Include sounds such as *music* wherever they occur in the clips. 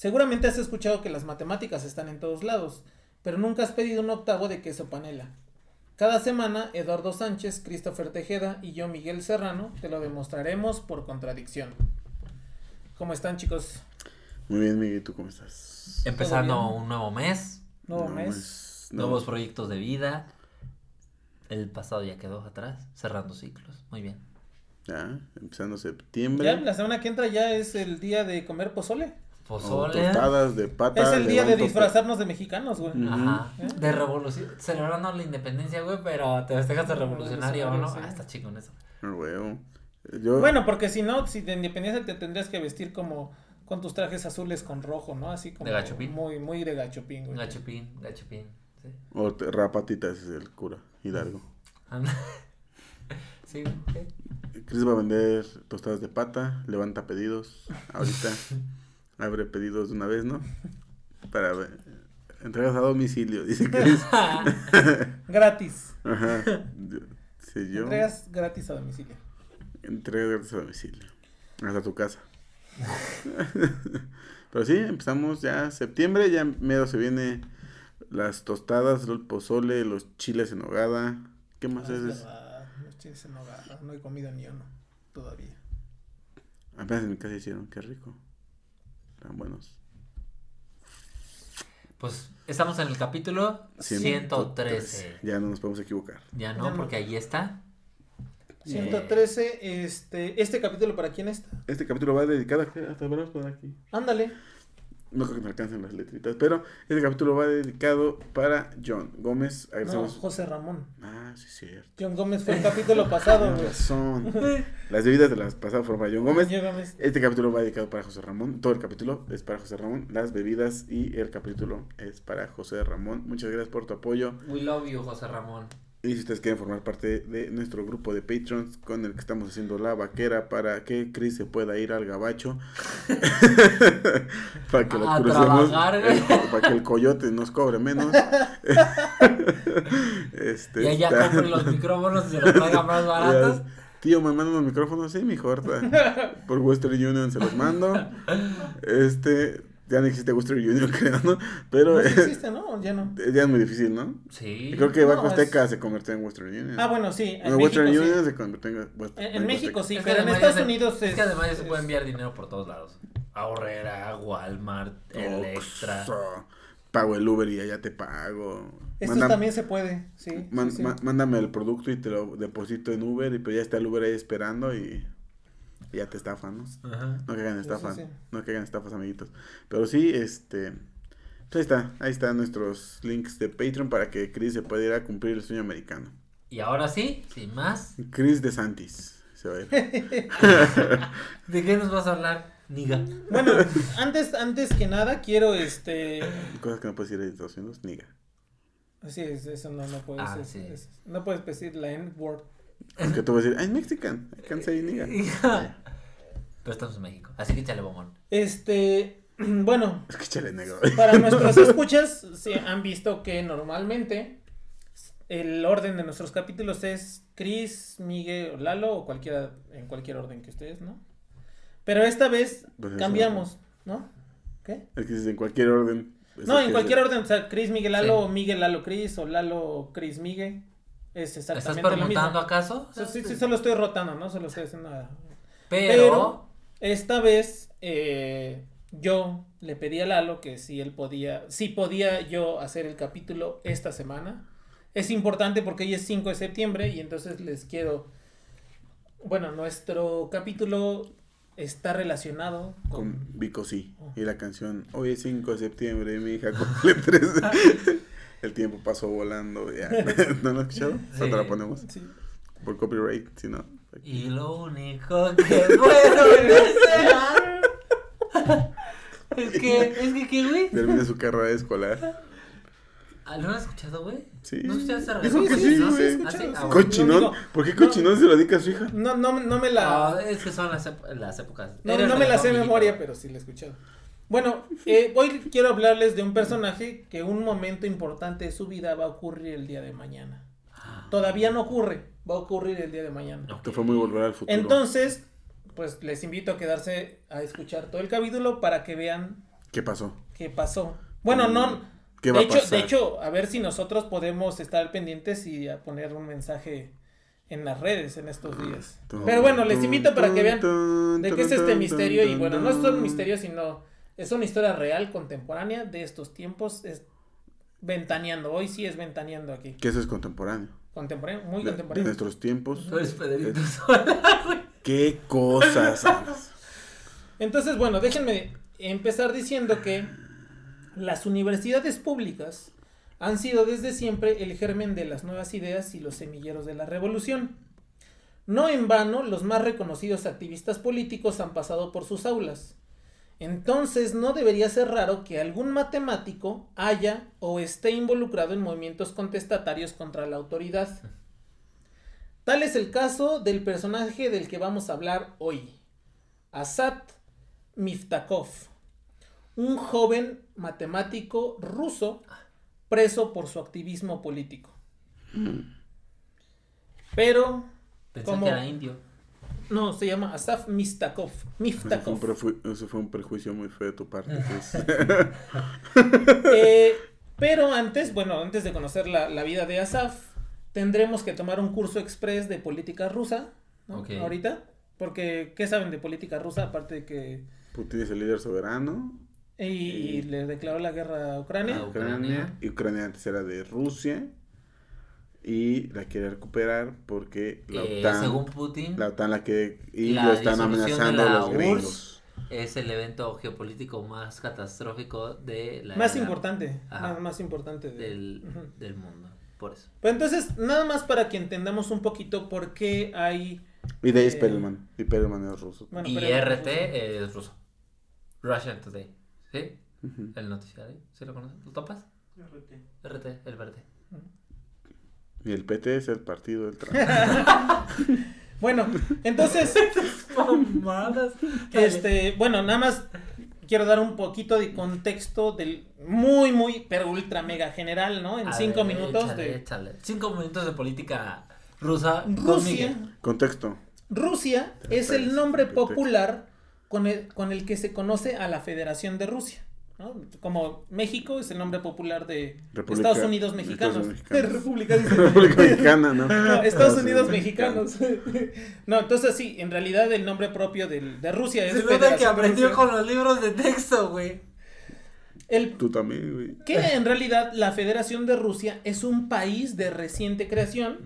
Seguramente has escuchado que las matemáticas están en todos lados, pero nunca has pedido un octavo de queso panela. Cada semana, Eduardo Sánchez, Christopher Tejeda y yo, Miguel Serrano, te lo demostraremos por contradicción. ¿Cómo están, chicos? Muy bien, Miguel, ¿tú cómo estás? Empezando un nuevo mes, Nuevo mes. nuevos proyectos de vida. El pasado ya quedó atrás, cerrando ciclos. Muy bien. Ya, empezando septiembre. Ya, la semana que entra ya es el día de comer pozole. Pozole. tostadas de pata. es el día de disfrazarnos de mexicanos, güey. Ajá. ¿Eh? De revolución. Celebrando la independencia, güey, pero te festejas de revolucionario, ¿no? Revolucionario, sí. Ah, está chico en eso. Ah, huevo. Yo, Bueno, porque si no, si de independencia te tendrías que vestir como con tus trajes azules con rojo, ¿no? Así como De gachupín. muy muy de gachupín, güey. Gachupín, gachupín. Sí. o te- rapatitas es el cura, Hidalgo. *laughs* Sí, ok. Chris va a vender tostadas de pata, levanta pedidos. Ahorita *laughs* abre pedidos de una vez, ¿no? *laughs* Para ver- entregas a domicilio, dice Chris. *laughs* Gratis. Ajá. Yo- *laughs* Sí, yo. Entregas gratis a domicilio. Entregas gratis a domicilio. Hasta tu casa. Pero sí, empezamos ya septiembre, ya medio se viene las tostadas, el pozole, los chiles en hogada. ¿Qué más Ah, es? es verdad, los chiles en nogada, No he comido ni uno todavía. Apenas en mi casa hicieron, qué rico. Están buenos. Pues estamos en el capítulo 113. Ya no nos podemos equivocar. Ya Ya no, no. porque ahí está. 113, este, este capítulo para quién está? Este capítulo va dedicado a... Hasta verlos por aquí. Ándale. No creo que me alcancen las letritas, pero este capítulo va dedicado para John Gómez. No, Agradecemos... José Ramón. Ah, sí, cierto. John Gómez fue el capítulo *laughs* pasado, razón. *laughs* Las bebidas de las pasadas fueron para John Gómez. John Gómez. Este capítulo va dedicado para José Ramón. Todo el capítulo es para José Ramón. Las bebidas y el capítulo es para José Ramón. Muchas gracias por tu apoyo. We love you, José Ramón. Y si ustedes quieren formar parte de nuestro grupo de Patrons con el que estamos haciendo la vaquera para que Chris se pueda ir al gabacho. *laughs* para que lo A crucemos. trabajar, güey. eh, para que el coyote nos cobre menos. *laughs* este, Y allá está- compren los micrófonos y se los traigan más baratos. Tío, me mandan los micrófonos, sí, mijo, ahorita. Por Western Union se los mando. Este, *laughs* ya no existe Western Union, *laughs* creo, ¿no? Pero No, sí existe, ¿no? Ya no. ya es muy difícil, ¿no? Sí. Y creo que Banco No, Azteca es- se convirtió en Western Union. Ah, bueno, sí. En Western México, sí. Union se convirtió en West- En, en México sí, Es que pero en Estados se- Unidos es. Es que además ya se puede enviar dinero por todos lados. Ahorrera, Walmart, Electra. Oxxo, Pago el Uber y allá te pago. Mándame- también se puede, sí. man- sí, sí. ma- mándame el producto y te lo deposito en Uber y pues ya está el Uber ahí esperando y ya te estafan, ¿no? Ajá. No que hagan Sí, sí, estafas, sí. no que hagan estafas, amiguitos. Pero sí, este, pues ahí está, ahí están nuestros links de Patreon para que Chris se pueda ir a cumplir el sueño americano. Y ahora sí, sin más. Chris de Santis se va a ir. *laughs* ¿De qué nos vas a hablar, Niga? Bueno, antes, antes que nada, quiero este. Cosas que no puedes ir a Estados Unidos, niga. Sí, es- eso no, no puedes. Ah, es- sí. es- no puedes decir la N-word. Porque tú vas a decir, I'm Mexican, I can't say niga. *laughs* Pero estamos en México, así que échale bombón. Este. *clears throat* Bueno, Es que negro. para *laughs* nuestros escuchas, sí, han visto que normalmente el orden de nuestros capítulos es Chris, Miguel o Lalo o cualquiera, en cualquier orden que ustedes, ¿no? Pero esta vez Pues eso. cambiamos, ¿no? ¿Qué? Es que dices en cualquier orden. Es No, en cualquier es- orden, o sea, Chris, Miguel, Lalo, Sí. o Miguel, Lalo, Chris, o Lalo, Chris, Miguel. Es ¿Estás exactamente lo mismo. preguntando acaso? O sea, sí, sí, solo estoy rotando, ¿no? Solo estoy haciendo nada. Pero, Pero- Esta vez, eh, yo le pedí a Lalo que si él podía, si podía yo hacer el capítulo esta semana. Es importante porque hoy es 5 de septiembre y entonces les quiero, bueno, nuestro capítulo está relacionado con... Con Vico sí. Oh. Y la canción Hoy es 5 de septiembre, mi hija cumple 13. *laughs* El tiempo pasó volando. Ya. *laughs* *laughs* ¿No lo has escuchado? Sí. ¿Cuándo la ponemos? Sí. Por copyright, si no. Y lo único que puedo desear. *laughs* es que, es que, ¿qué, güey? Termina su carrera escolar. ¿No lo has escuchado, güey? Sí. ¿No escuchaste esa Dijo relación? que sí. ¿Ah, sí? Ah. Cochinón. No, digo, ¿Por qué no. cochinón se lo dedica a su hija? No, no, no me la... Ah, es que son las, ep- las épocas. No, no me la sé de memoria, pero sí la he escuchado. Bueno, eh, hoy quiero hablarles de un personaje que un momento importante de su vida va a ocurrir el día de mañana. Todavía no ocurre, va a ocurrir el día de mañana. Que fue muy volver al futuro. Entonces, pues les invito a quedarse a escuchar todo el capítulo para que vean ¿Qué pasó? qué pasó. Bueno, no. ¿Qué de va a hecho, pasar? de hecho, a ver si nosotros podemos estar pendientes y a poner un mensaje en las redes en estos días. Pero bueno, les invito para que vean de qué es este misterio y bueno, no es todo un misterio, sino es una historia real, contemporánea de estos tiempos, es ventaneando, hoy sí es ventaneando aquí, Que eso es contemporáneo. contemporáneo, muy De, de contemporáneo. nuestros tiempos. Tú eres Pedrito Sola, güey. ¿Qué cosas? Entonces, bueno, déjenme empezar diciendo que las universidades públicas han sido desde siempre el germen de las nuevas ideas y los semilleros de la revolución. No en vano, los más reconocidos activistas políticos han pasado por sus aulas. Entonces, no debería ser raro que algún matemático haya o esté involucrado en movimientos contestatarios contra la autoridad. Tal es el caso del personaje del que vamos a hablar hoy, Asat Miftakov, un joven matemático ruso preso por su activismo político. Pero, Pensé ¿Cómo? que era indio. No, se llama Asaf Mistakov. Eso fue, Miftakov. eso fue un prejuicio muy feo de tu parte. pues. *laughs* Eh, pero antes, bueno, antes de conocer la, la vida de Asaf, tendremos que tomar un curso express de política rusa, ¿no? Ahorita. Porque, ¿qué saben de política rusa? Aparte de que... Putin es el líder soberano. Y, y le declaró la guerra a Ucrania. Ucrania. Ucrania. Y Ucrania antes era de Rusia. Y la quiere recuperar porque la Eh, OTAN. según Putin, La OTAN la que. Y La lo están amenazando de la los URSS gringos. es el evento geopolítico más catastrófico de la Más era importante. Ajá. Más importante. de- del, Ujú. del mundo. Por eso. Pero entonces, nada más para que entendamos un poquito por qué hay... Y de ahí es Eh, Perelman. Y Perelman es ruso. Bueno, y RT es ruso. Russian Today. ¿Sí? Ujú. El noticiario. ¿Sí lo conoces? ¿Lo topas? RT, el verde. Y el PT es el partido del Trump. *laughs* Bueno, entonces, *laughs* Mamadas. este, bueno, nada más quiero dar un poquito de contexto del muy, muy, pero ultra mega general, ¿no? En A cinco ver, minutos échale, de échale. Cinco minutos de política rusa. Rusia. Contexto. Rusia es el nombre popular con el, con el que se conoce a la Federación de Rusia. ¿No? Como México es el nombre popular de República- Estados Unidos mexicanos. Mexicanos. *laughs* República, dice. *laughs* República Mexicana, ¿no? *laughs* No, Estados Unidos mexicanos. No, entonces sí, en realidad el nombre propio del- de Rusia es Se nota que de aprendió Rusia. con los libros de texto, güey. El, Tú también, güey. que en realidad la Federación de Rusia es un país de reciente creación,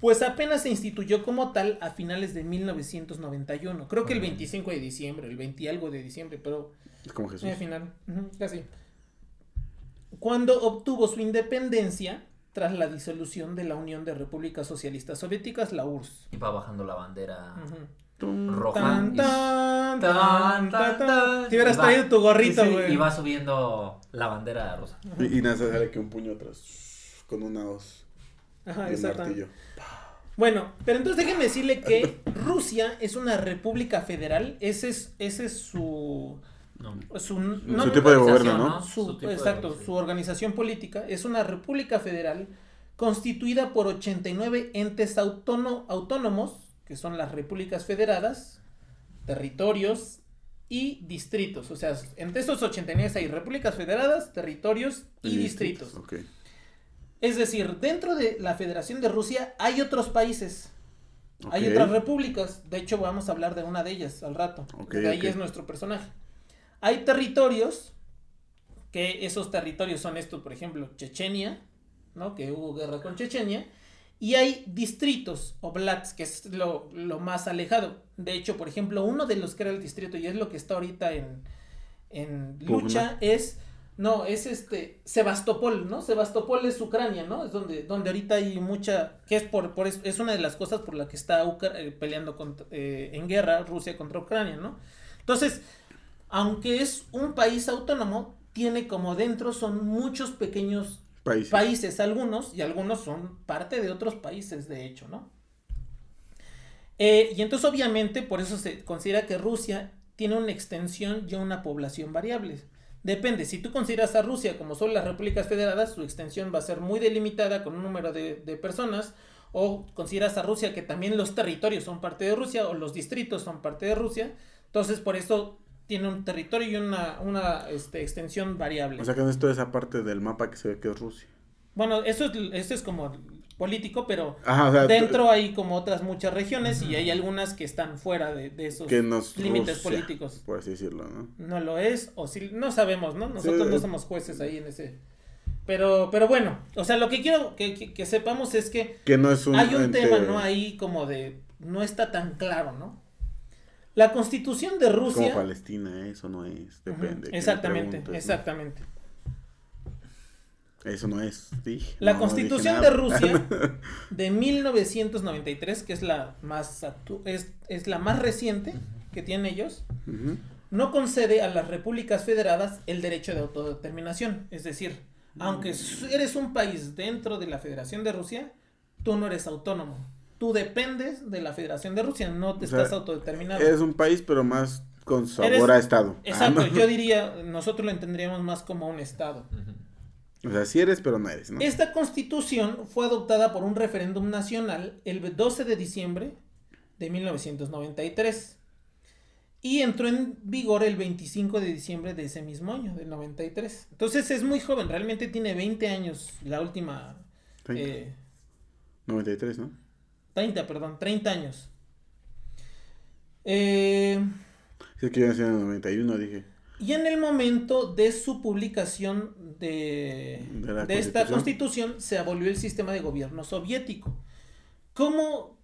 pues apenas se instituyó como tal a finales de 1991. Creo que el 25 de diciembre, el 20 y algo de diciembre, pero como Jesús. al final, casi. Cuando obtuvo su independencia tras la disolución de la Unión de Repúblicas Socialistas Soviéticas, la URSS. Y va bajando la bandera roja. Tan, y- tan, tan, tan, tan, tan, tan. tan. Te hubieras traído tu gorrito, Sí, sí, güey. Y va subiendo la bandera rusa. Y, y nada, sale que un puño atrás. Con una hoz. Ajá, y un exacto. martillo. Bueno, pero entonces déjenme decirle que *laughs* Rusia es una república federal. Ese es, ese es su. No. Su, no- Su tipo de gobierno, ¿no? su- Su tipo de exacto, organización. su organización política es una república federal constituida por 89 entes autóno- autónomos, que son las repúblicas federadas, territorios y distritos. O sea, entre esos 89 hay repúblicas federadas, territorios y, distritos. Ok. Es decir, dentro de la Federación de Rusia hay otros países. Hay otras repúblicas. De hecho, vamos a hablar de una de ellas al rato. Ok, de ahí es nuestro personaje. Hay territorios que esos territorios son estos, por ejemplo, Chechenia, ¿no? Que hubo guerra con Chechenia. Y hay distritos, oblats, que es lo, lo, más alejado. De hecho, por ejemplo, uno de los que era el distrito, y es lo que está ahorita en, en lucha, es, no, es este, Sebastopol, ¿no? Sebastopol es Ucrania, ¿no? Es donde, donde ahorita hay mucha, que es por, por es una de las cosas por la que está eh, peleando eh, en guerra Rusia contra Ucrania, ¿no? Entonces, aunque es un país autónomo, tiene como dentro son muchos pequeños países. algunos, y algunos son parte de otros países, de hecho, ¿no? Eh, y entonces, obviamente, por eso se considera que Rusia tiene una extensión y una población variable. Depende, si tú consideras a Rusia como son las repúblicas federadas, su extensión va a ser muy delimitada con un número de, de personas, o consideras a Rusia que también los territorios son parte de Rusia, o los distritos son parte de Rusia, entonces por eso tiene un territorio y una, una este, extensión variable. O sea que no es toda esa parte del mapa que se ve que es Rusia. Bueno, eso es, eso es como político, pero dentro hay como otras muchas regiones y hay algunas que están fuera de, esos límites políticos. Por así decirlo, ¿no? No lo es, o si no sabemos, ¿no? Nosotros no somos jueces ahí en ese. Pero, pero bueno, o sea, lo que quiero que, que, sepamos es que, que no es un hay un tema, ¿no? Ahí como de, no está tan claro, ¿no? La constitución de Rusia. Como Palestina, eso no es, depende. Exactamente, exactamente. Eso no es, sí. La constitución de Rusia *laughs* de 1993, que es la más es, es, la más reciente que tienen ellos, no concede a las repúblicas federadas el derecho de autodeterminación. Es decir, aunque mm. eres un país dentro de la Federación de Rusia, tú no eres autónomo tú dependes de la Federación de Rusia, no te estás autodeterminado. Es un país, pero más con sabor a Estado. Ah, exacto, yo *laughs* diría, nosotros lo entenderíamos más como un Estado. O sea, sí eres, pero no eres, ¿no? Esta constitución fue adoptada por un referéndum nacional el 12 de diciembre de 1993 y entró en vigor el 25 de diciembre de ese mismo año, del 93. Entonces es muy joven, realmente tiene 20 años la última... 93, eh, ¿no? 30, perdón, 30 años. Eh, es que a ser en el 91, dije. Y en el momento de su publicación de, de, esta constitución se abolió el sistema de gobierno soviético. ¿Cómo,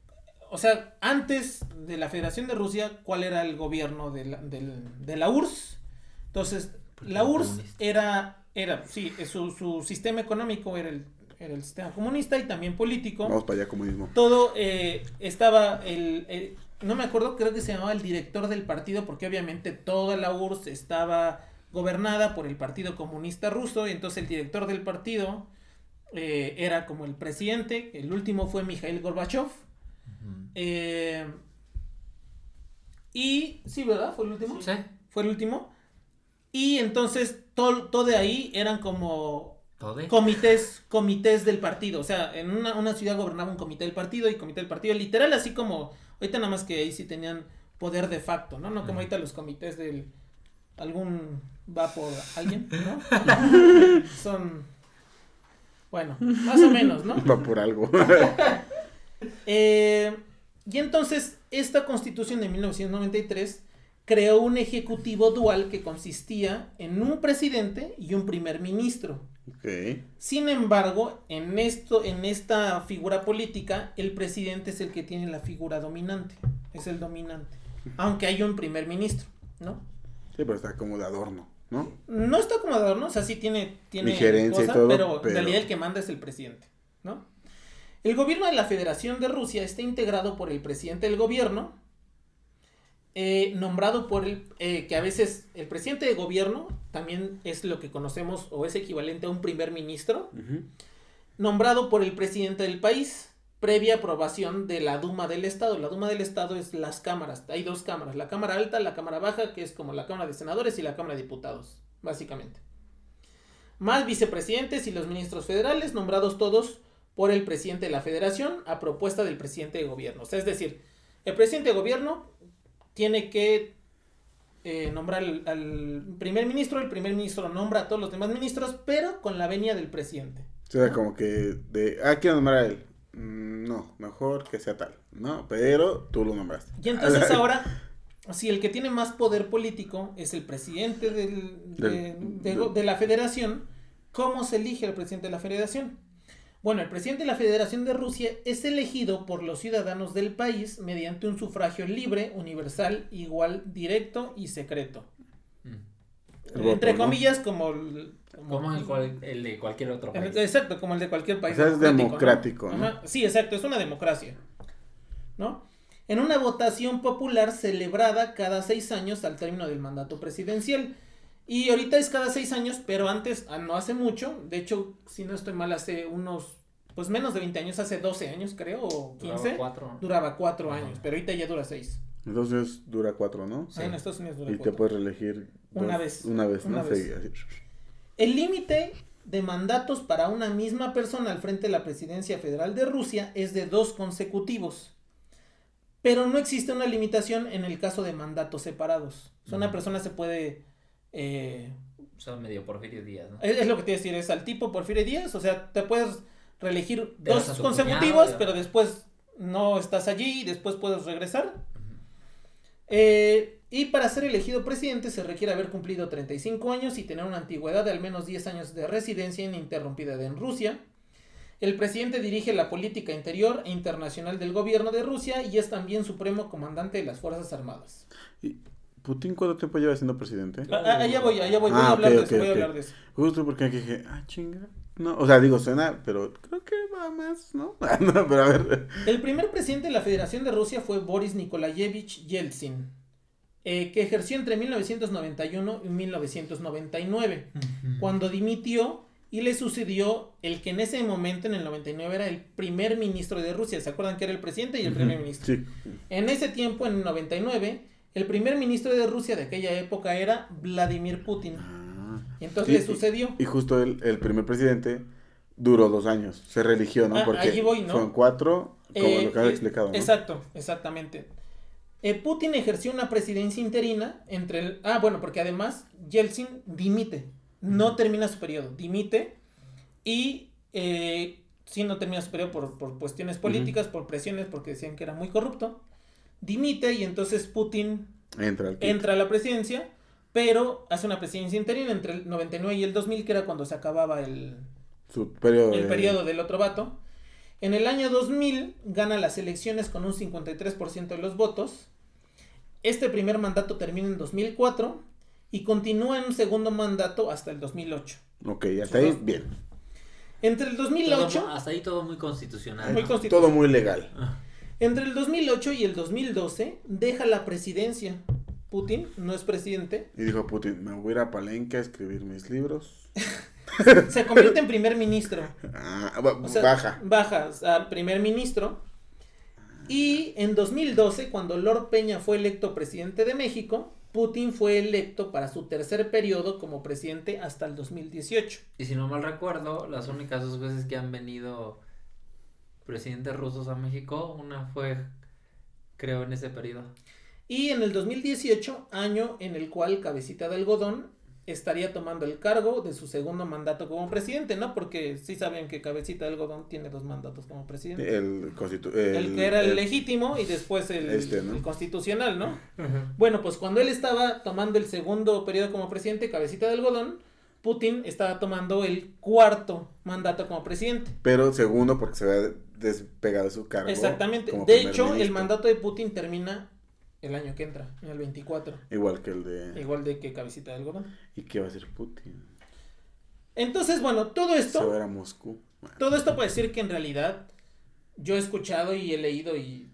o sea, antes de la Federación de Rusia, cuál era el gobierno de la, de la URSS? Entonces, la URSS era, era, sí, su, su sistema económico era el era el sistema comunista y también político. Vamos para allá, comunismo. Todo eh, estaba, el, no me acuerdo, creo que se llamaba el director del partido, porque obviamente toda la URSS estaba gobernada por el Partido Comunista Ruso, y entonces el director del partido eh, era como el presidente, el último fue Mikhail Gorbachev. Eh, y, sí, ¿verdad? ¿Fue el último? Sí. Fue el último. Y entonces todo, todo de ahí eran como comités, comités del partido. O sea, en una, una, ciudad gobernaba un comité del partido y comité del partido, literal, así como, ahorita nada más que ahí sí tenían poder de facto, ¿no? No como ahorita los comités del, algún va por alguien, ¿no? *laughs* Son, bueno, más o menos, ¿no? Va por algo. *laughs* eh, y entonces, esta constitución de 1993 creó un ejecutivo dual que consistía en un presidente y un primer ministro. Sin embargo, en esto, en esta figura política, el presidente es el que tiene la figura dominante, es el dominante, aunque hay un primer ministro, ¿no? Sí, pero está como de adorno, ¿no? No está como de adorno, o sea, sí tiene, tiene pero, en realidad el que manda es el presidente, ¿no? El gobierno de la Federación de Rusia está integrado por el presidente del gobierno, eh, nombrado por el, eh, que a veces el presidente de gobierno también es lo que conocemos o es equivalente a un primer ministro, nombrado por el presidente del país, previa aprobación de la Duma del Estado. La Duma del Estado es las cámaras, hay dos cámaras, la Cámara Alta, la Cámara Baja, que es como la Cámara de Senadores y la Cámara de Diputados, básicamente. Más vicepresidentes y los ministros federales, nombrados todos por el presidente de la federación a propuesta del presidente de gobierno. es decir, el presidente de gobierno tiene que eh, nombrar al, primer ministro, el primer ministro nombra a todos los demás ministros, pero con la venia del presidente. O sea, como que de, ah, quiero nombrar a él. Mm, no, mejor que sea tal, ¿no? Pero tú lo nombraste. Y entonces *laughs* ahora, si el que tiene más poder político es el presidente del- de, Del- de- del- de la federación, ¿cómo se elige el presidente de la federación? Bueno, el presidente de la Federación de Rusia es elegido por los ciudadanos del país mediante un sufragio libre, universal, igual, directo y secreto. Mm. Voto, Entre ¿no? comillas, como el, Como el, cual- el de cualquier otro país. Exacto, como el de cualquier país. O sea, es ¿no? democrático, ¿no? Ajá, Sí, exacto, es una democracia. ¿No? En una votación popular celebrada cada seis años al término del mandato presidencial. Y ahorita es cada seis años, pero antes, ah, no hace mucho, de hecho, si no estoy mal, hace unos, pues menos de 20 años, hace 12 años creo, o 15, Duraba cuatro. duraba cuatro Ajá. años, pero ahorita ya dura seis. Entonces dura cuatro, ¿no? Ah, En Estados Unidos dura Y te cuatro. puedes reelegir Una vez. Una vez, ¿no? Una vez. Sí, así. El límite de mandatos para una misma persona al frente de la presidencia federal de Rusia es de dos consecutivos. Pero no existe una limitación en el caso de mandatos separados. O sea, una persona se puede... eh, Son medio Porfirio Díaz, ¿no? es, es lo que te iba a decir, es al tipo Porfirio Díaz. O sea, te puedes reelegir dos consecutivos, cuñado, pero después no estás allí y después puedes regresar. Eh, y para ser elegido presidente se requiere haber cumplido 35 años y tener una antigüedad de al menos 10 años de residencia ininterrumpida en Rusia. El presidente dirige la política interior e internacional del gobierno de Rusia y es también supremo comandante de las Fuerzas Armadas. ¿Y ¿Putin cuánto tiempo lleva siendo presidente? Ah, ah, allá voy, allá voy, voy Ah, a hablar ok, de eso, voy a hablar de eso. Justo porque aquí dije, ah, chinga. No, o sea, digo, suena, pero creo que va más, ¿no? *laughs* no, pero a ver. El primer presidente de la Federación de Rusia fue Boris Nikolayevich Yeltsin, eh, que ejerció entre 1991 y 1999. cuando dimitió y le sucedió el que en ese momento, en el 99, era el primer ministro de Rusia. ¿Se acuerdan que era el presidente y el primer ministro? Sí. En ese tiempo, en el 99, el primer ministro de Rusia de aquella época era Vladimir Putin. Ah. Y entonces Y- le sucedió. Y justo el, el primer presidente duró dos años. Se religió, ¿no? Ah, Porque allí voy, ¿no? fueron cuatro, como Eh, lo que has eh, explicado, ¿no? Exacto, exactamente. Eh, Putin ejerció una presidencia interina entre el... Ah, bueno, porque además Yeltsin dimite, no termina su periodo, dimite y eh, sí no termina su periodo por, por cuestiones políticas, por presiones, porque decían que era muy corrupto, dimite y entonces Putin Entra a la presidencia, pero hace una presidencia interina entre el 99 y el 2000, que era cuando se acababa el, Su periodo. el de- periodo del otro vato. En el año 2000 gana las elecciones con un 53% de los votos. Este primer mandato termina en 2004 y continúa en un segundo mandato hasta el 2008. Ok, hasta ahí, bien. Entre el 2008, Todo- hasta ahí todo muy constitucional. Muy ¿no? constitu- Todo muy legal. Entre el 2008 y el 2012 deja la presidencia. Putin no es presidente, Y dijo Putin, me voy a ir a Palenque a escribir mis libros. *laughs* se convierte en primer ministro. Ah, O sea, baja. Baja a primer ministro. Y en 2012, cuando Lord Peña fue electo presidente de México, Putin fue electo para su tercer periodo como presidente hasta el 2018. Y si no mal recuerdo, las únicas dos veces que han venido presidentes rusos a México, una fue, creo, en ese periodo. Y en el 2018, año en el cual Cabecita de Algodón estaría tomando el cargo de su segundo mandato como presidente, ¿no? Porque sí saben que Cabecita de Algodón tiene dos mandatos como presidente. El, constitu- El, que era el, legítimo y después el, Este, ¿no? el constitucional, ¿no? Bueno, pues cuando él estaba tomando el segundo periodo como presidente, cabecita de algodón, Putin estaba tomando el cuarto mandato como presidente. Pero segundo, porque se había despegado de su cargo. Exactamente. De hecho, el mandato de Putin termina el año que entra, en el 24, Igual que el de. igual de que cabecita de algodón. ¿Y qué va a hacer Putin? Entonces, bueno, todo Se esto, va a ir a Moscú. Bueno, todo esto puede decir que en realidad yo he escuchado y he leído y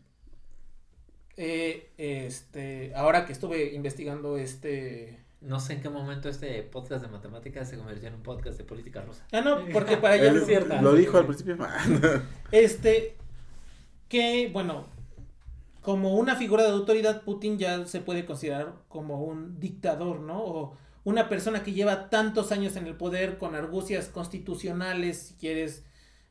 eh, este, ahora que estuve investigando este No sé en qué momento este podcast de matemáticas se convirtió en un podcast de política rusa. Ah, no, porque para *laughs* allá es cierto. lo dijo al principio. *laughs* Este, que, bueno, como una figura de autoridad, Putin ya se puede considerar como un dictador, ¿no? O una persona que lleva tantos años en el poder con argucias constitucionales, si quieres.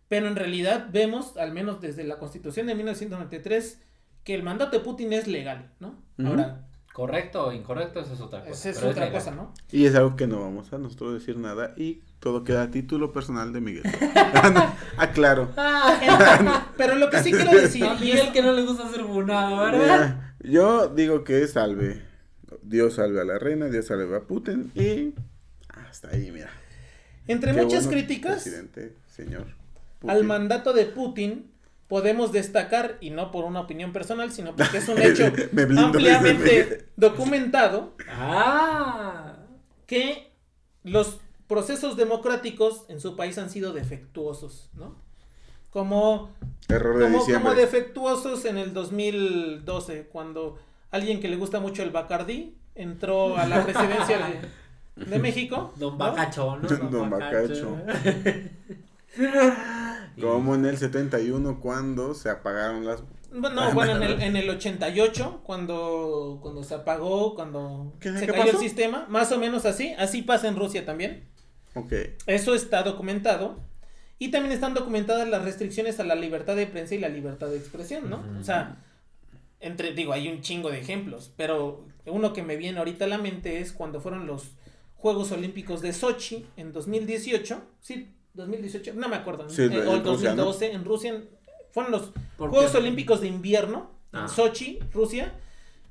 Pero en realidad vemos, al menos desde la constitución de 1993, que el mandato de Putin es legal, ¿no? Ahora, Correcto o incorrecto, eso es otra cosa. esa es pero otra cosa, ¿no? y es algo que no vamos a nosotros decir nada. Y todo queda a título personal de Miguel. *laughs* ah, claro. Pero lo que sí quiero decir, A y Miguel es- que no le gusta ser funado, ¿verdad? Yo digo que salve. Dios salve a la reina, Dios salve a Putin y hasta ahí, mira. Entre Qué muchas bueno, críticas Presidente, señor. al mandato de Putin, podemos destacar, y no por una opinión personal, sino porque es *laughs* un hecho ampliamente documentado, ¡Ah! que los procesos democráticos en su país han sido defectuosos, ¿no? Como, Error de como, diciembre. como defectuosos en el 2012, cuando alguien que le gusta mucho el Bacardí entró a la presidencia de, de *laughs* México. Don ¿no? Bacacho, ¿no? Don Bacacho. *laughs* Como en el 71 cuando se apagaron las... Bueno, no, bueno, en el, en el 88, cuando, cuando se apagó, cuando ¿Qué- se cayó pasó? el sistema, más o menos así, así pasa en Rusia también. Ok. Eso está documentado. Y también están documentadas las restricciones a la libertad de prensa y la libertad de expresión, ¿no? O sea, entre, digo, hay un chingo de ejemplos, pero uno que me viene ahorita a la mente es cuando fueron los Juegos Olímpicos de Sochi en 2018, sí, 2018, no me acuerdo, Sí, eh, en o el Rusia, ¿no? 2012, en Rusia, en- fueron los ¿Por Juegos qué? Olímpicos de invierno en Ah. Sochi, Rusia,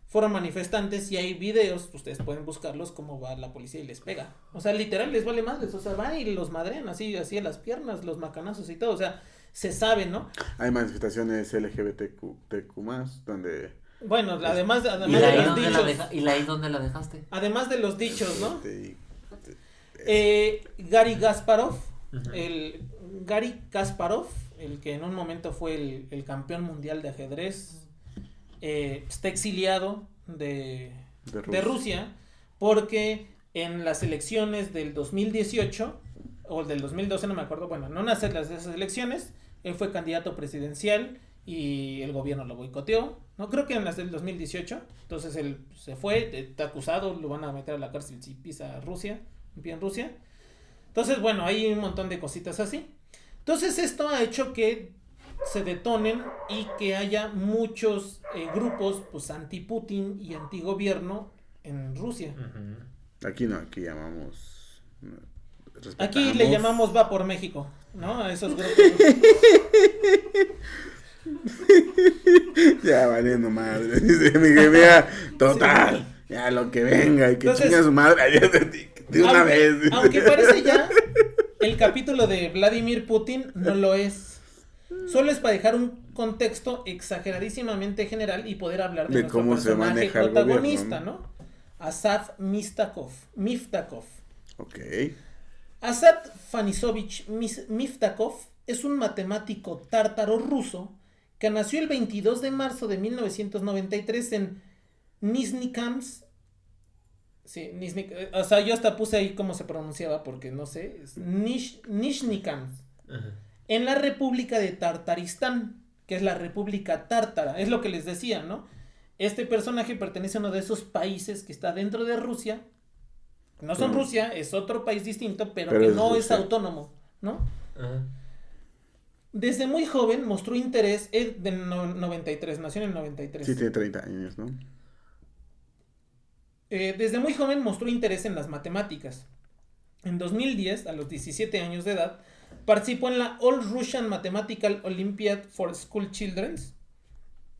fueron manifestantes y hay videos, ustedes pueden buscarlos, cómo va la policía y les pega. O sea, literal les vale madres, o sea, van y los madrean así, así a las piernas, los macanazos y todo, o sea, se sabe, ¿no? Hay manifestaciones LGBTQ más donde... Bueno, además, ¿Y además de los dichos, deja- ¿Y la ahí dónde la dejaste? además de los dichos, ¿no? este, Eh, Gary Gasparov, El Gary Kasparov, el que en un momento fue el, el campeón mundial de ajedrez, eh, está exiliado de, de de Rusia. Porque en las elecciones del 2018 o del 2012 no me acuerdo, bueno, no las las de esas elecciones, él fue candidato presidencial y el gobierno lo boicoteó, no creo que en las del 2018, entonces él se fue, está acusado, lo van a meter a la cárcel si pisa Rusia, en Rusia. Entonces, bueno, hay un montón de cositas así. Entonces, esto ha hecho que se detonen y que haya muchos eh, grupos pues anti-Putin y anti-gobierno en Rusia. Aquí no, aquí llamamos... Aquí le llamamos Va por México, ¿no? A esos grupos. *laughs* Ya valiendo madre. Dice mi total. Ya lo que venga y que Entonces- chinga su madre ayer de, ti- de una aunque, vez. aunque parece ya el capítulo de Vladimir Putin no lo es. Solo es para dejar un contexto exageradísimamente general y poder hablar de, De nuestro cómo se personaje maneja el protagonista, ¿no? Asaf Mistakov. Miftakov. Ok. Asad Fanisovich Miftakov es un matemático tártaro ruso que nació el 22 de marzo de 1993 en Nizhny Kamsk. Sí, Nizhny- eh, o sea, yo hasta puse ahí cómo se pronunciaba porque no sé. Es Nish, Ajá. en la República de Tartaristán, que es la República Tártara. Es lo que les decía, ¿no? Este personaje pertenece a uno de esos países que está dentro de Rusia. No son Rusia, es otro país distinto, pero, Pero que es no es autónomo, ¿no? Ajá. Desde muy joven mostró interés, es de no- 93, nació en el 93. Sí, tiene 30 años, ¿no? Eh, desde muy joven mostró interés en las matemáticas. En 2010, a los 17 años de edad, participó en la All Russian Mathematical Olympiad for School Children,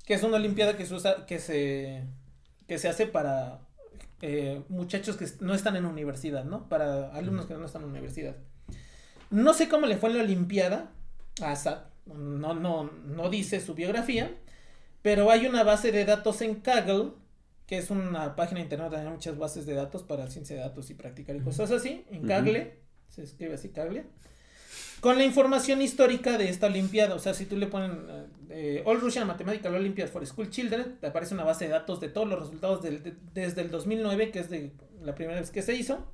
que es una olimpiada que se, usa- que se, que se hace para eh, muchachos que no están en universidad, ¿no? Para alumnos que no están en universidad. No sé cómo le fue en la olimpiada a Assad, no, no, no dice su biografía, pero hay una base de datos en Kaggle que es una página de internet donde hay muchas bases de datos para ciencia de datos y practicar y cosas así, en. Kaggle, se escribe así Kaggle, con la información histórica de esta olimpiada, o sea, si tú le ponen eh, All Russian Mathematical Olympiad for School Children, te aparece una base de datos de todos los resultados del- de- desde el 2009, que es de la primera vez que se hizo,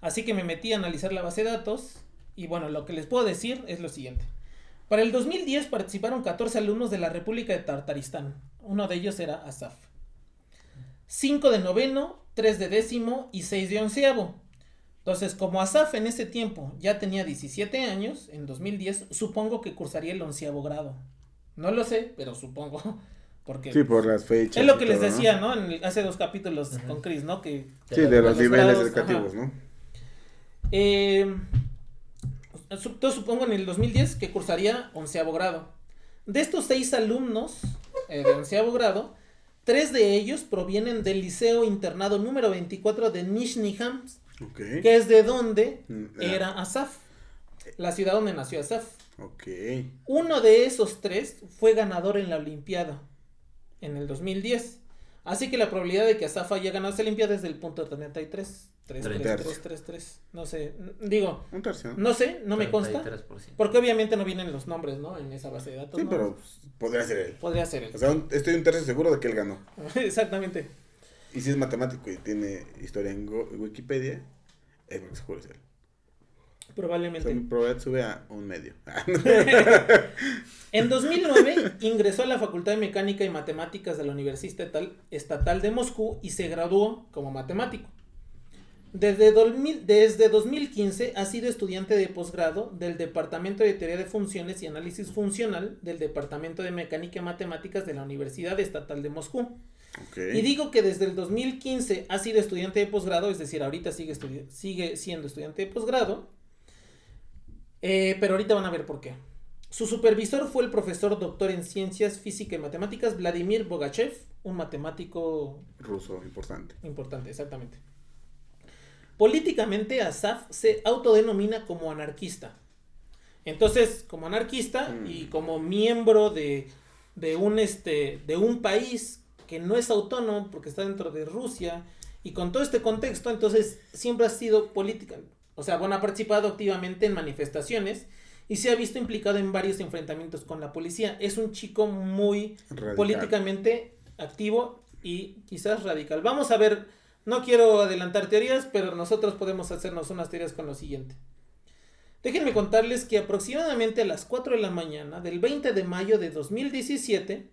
así que me metí a analizar la base de datos, y bueno, lo que les puedo decir es lo siguiente. Para el 2010 participaron 14 alumnos de la República de Tartaristán. Uno de ellos era Asaf. 5 de noveno, 3 de décimo y 6 de onceavo. Entonces, como Asaf en ese tiempo ya tenía 17 años, en 2010, supongo que cursaría el onceavo grado. No lo sé, pero supongo. *laughs* Porque Sí, por las fechas. es lo que les decía, ¿no? En el- hace dos capítulos Ajá. con Chris, ¿no? Que Sí, de los los niveles grados, educativos, ajá. ¿no? eh, su- entonces supongo en el 2010 que cursaría onceavo grado. De estos seis alumnos eh, de onceavo grado, Tres de ellos provienen del Liceo Internado número 24 de Nizhny que es de donde Mm, ah. era Asaf, la ciudad donde nació Asaf. Uno de esos tres fue ganador en la Olimpiada en el 2010. Así que la probabilidad de que Asaf haya ganado esa Olimpiada es del punto 33. 3, 3, 3, 3, 3, 3. No sé, digo, Un tercio. no sé, no me consta. 33%. Porque obviamente no vienen los nombres, ¿no? En esa base de datos. Sí, ¿no? pero pues, podría ser él. Podría ser él. O sea, un- estoy un tercio seguro de que él ganó. *laughs* Exactamente. Y si es matemático y tiene historia en Go- Wikipedia, es porque seguro es él. O sea, Probablemente. mi probabilidad sube a un medio. *laughs* *laughs* En 2009 ingresó a la Facultad de Mecánica y Matemáticas de la Universidad Estatal de Moscú y se graduó como matemático. Desde, 2000 desde 2015 ha sido estudiante de posgrado del Departamento de Teoría de Funciones y Análisis Funcional del Departamento de Mecánica y Matemáticas de la Universidad Estatal de Moscú. Y digo que desde el 2015 ha sido estudiante de posgrado, es decir, ahorita sigue, sigue siendo estudiante de posgrado. Eh, pero ahorita van a ver por qué. Su supervisor fue el profesor doctor en ciencias física y matemáticas Vladimir Bogachev, un matemático Ruso, importante. importante, exactamente. Políticamente Asaf se autodenomina como anarquista. Entonces, como anarquista Mm. y como miembro de, de un este de un país que no es autónomo porque está dentro de Rusia y con todo este contexto, entonces siempre ha sido política, o sea, bueno, ha participado activamente en manifestaciones y se ha visto implicado en varios enfrentamientos con la policía. Es un chico muy Radical. políticamente activo y quizás radical. Vamos a ver, no quiero adelantar teorías, pero nosotros podemos hacernos unas teorías con lo siguiente. Déjenme contarles que aproximadamente a las 4 de la mañana del 20 de mayo de 2017,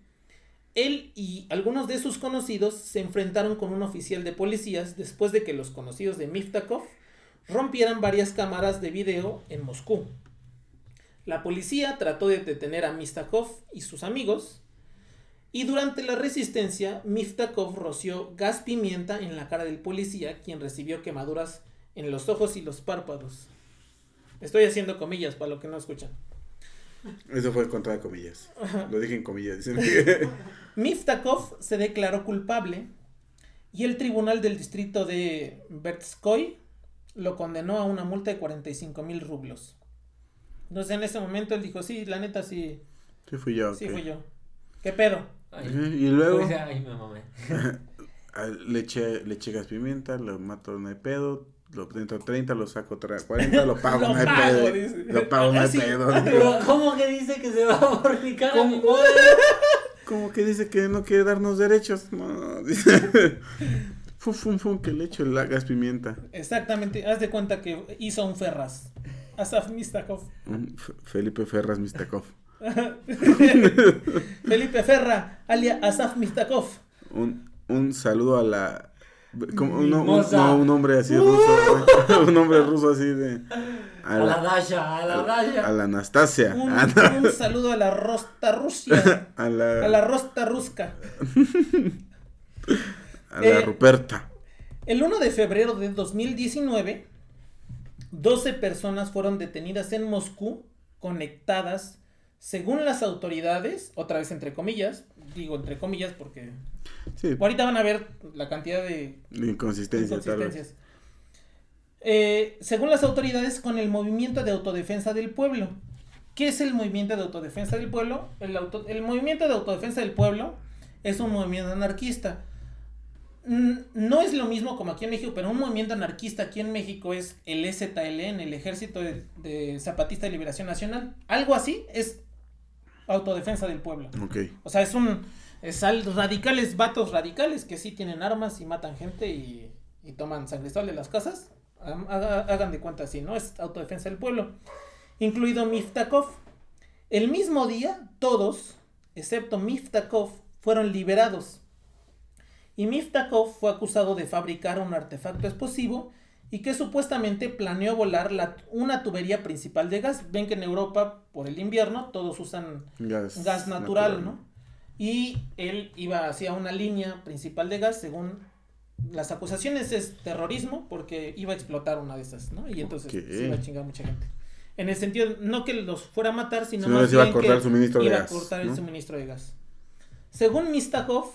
él y algunos de sus conocidos se enfrentaron con un oficial de policías después de que los conocidos de Miftakov rompieran varias cámaras de video en Moscú. La policía trató de detener a Mistakov y sus amigos, y durante la resistencia, Miftakov roció gas pimienta en la cara del policía, quien recibió quemaduras en los ojos y los párpados. Estoy haciendo comillas para lo que no escuchan. Eso fue contra de comillas. Lo dije en comillas. *laughs* Miftakov se declaró culpable y el tribunal del distrito de Bertskoy lo condenó a una multa de 45 mil rublos. Entonces en ese momento él dijo, sí, la neta sí, sí, fui yo. sí ok. fui yo. ¿Qué pedo? Ay, Y luego pues, ay, me mamé. *laughs* le eché, le eché gas pimienta, lo mato, no hay pedo. Lo dentro 30, lo saco otra 40, lo pago, *laughs* Lo no hay pago, pedo. dice. Lo pago, no hay pedo. Pero, ¿cómo que dice que se va a fornicar a mi ¿Cómo? madre? *laughs* Como que dice que no quiere darnos derechos. No, dice. Fum, fum, fum, que le echo el gas pimienta. Exactamente, haz de cuenta que hizo un Ferraz. Asaf Mistakov. Felipe Ferras Mistakov. *laughs* Felipe Ferra, alia Asaf Mistakov. Un, un saludo a la. Como, un, un- no, un hombre así ruso. güey. *laughs* un hombre ruso así de. A la Dasha, a la Dasha. a la Anastasia. Un, Ah, un saludo a la Rosta Rusia. *laughs* a la, A la Rosta Ruska. a la eh, Ruperta. El 1 de febrero de 2019, 12 personas fueron detenidas en Moscú conectadas, según las autoridades, otra vez entre comillas, digo entre comillas porque Sí, ahorita van a ver la cantidad de inconsistencia, tal vez. inconsistencias. Eh, según las autoridades, con el movimiento de autodefensa del pueblo. ¿Qué es el movimiento de autodefensa del pueblo? El, auto- el movimiento de autodefensa del pueblo es un movimiento anarquista. No es lo mismo como aquí en México, pero un movimiento anarquista aquí en México es el EZLN, el Ejército de, de Zapatista de Liberación Nacional. Algo así es autodefensa del pueblo. Ok. O sea, es un. Es al- radicales, vatos radicales que sí tienen armas y matan gente y, y toman sangresol de las casas. Hagan- haga- Hagan de cuenta así, ¿no? Es autodefensa del pueblo. Incluido Miftakov. El mismo día, todos, excepto Miftakov, fueron liberados. Y Miftakov fue acusado de fabricar un artefacto explosivo y que supuestamente planeó volar la- una tubería principal de gas. Ven que en Europa, por el invierno, todos usan Gas, gas natural, ¿no? Y él iba hacia una línea principal de gas, según las acusaciones es terrorismo, porque iba a explotar una de esas, ¿no? Y entonces se iba a chingar mucha gente. En el sentido, no que los fuera a matar, sino Si no más a bien cortar que el suministro de iba gas, a cortar el ¿no? suministro de gas. Según Mistakov,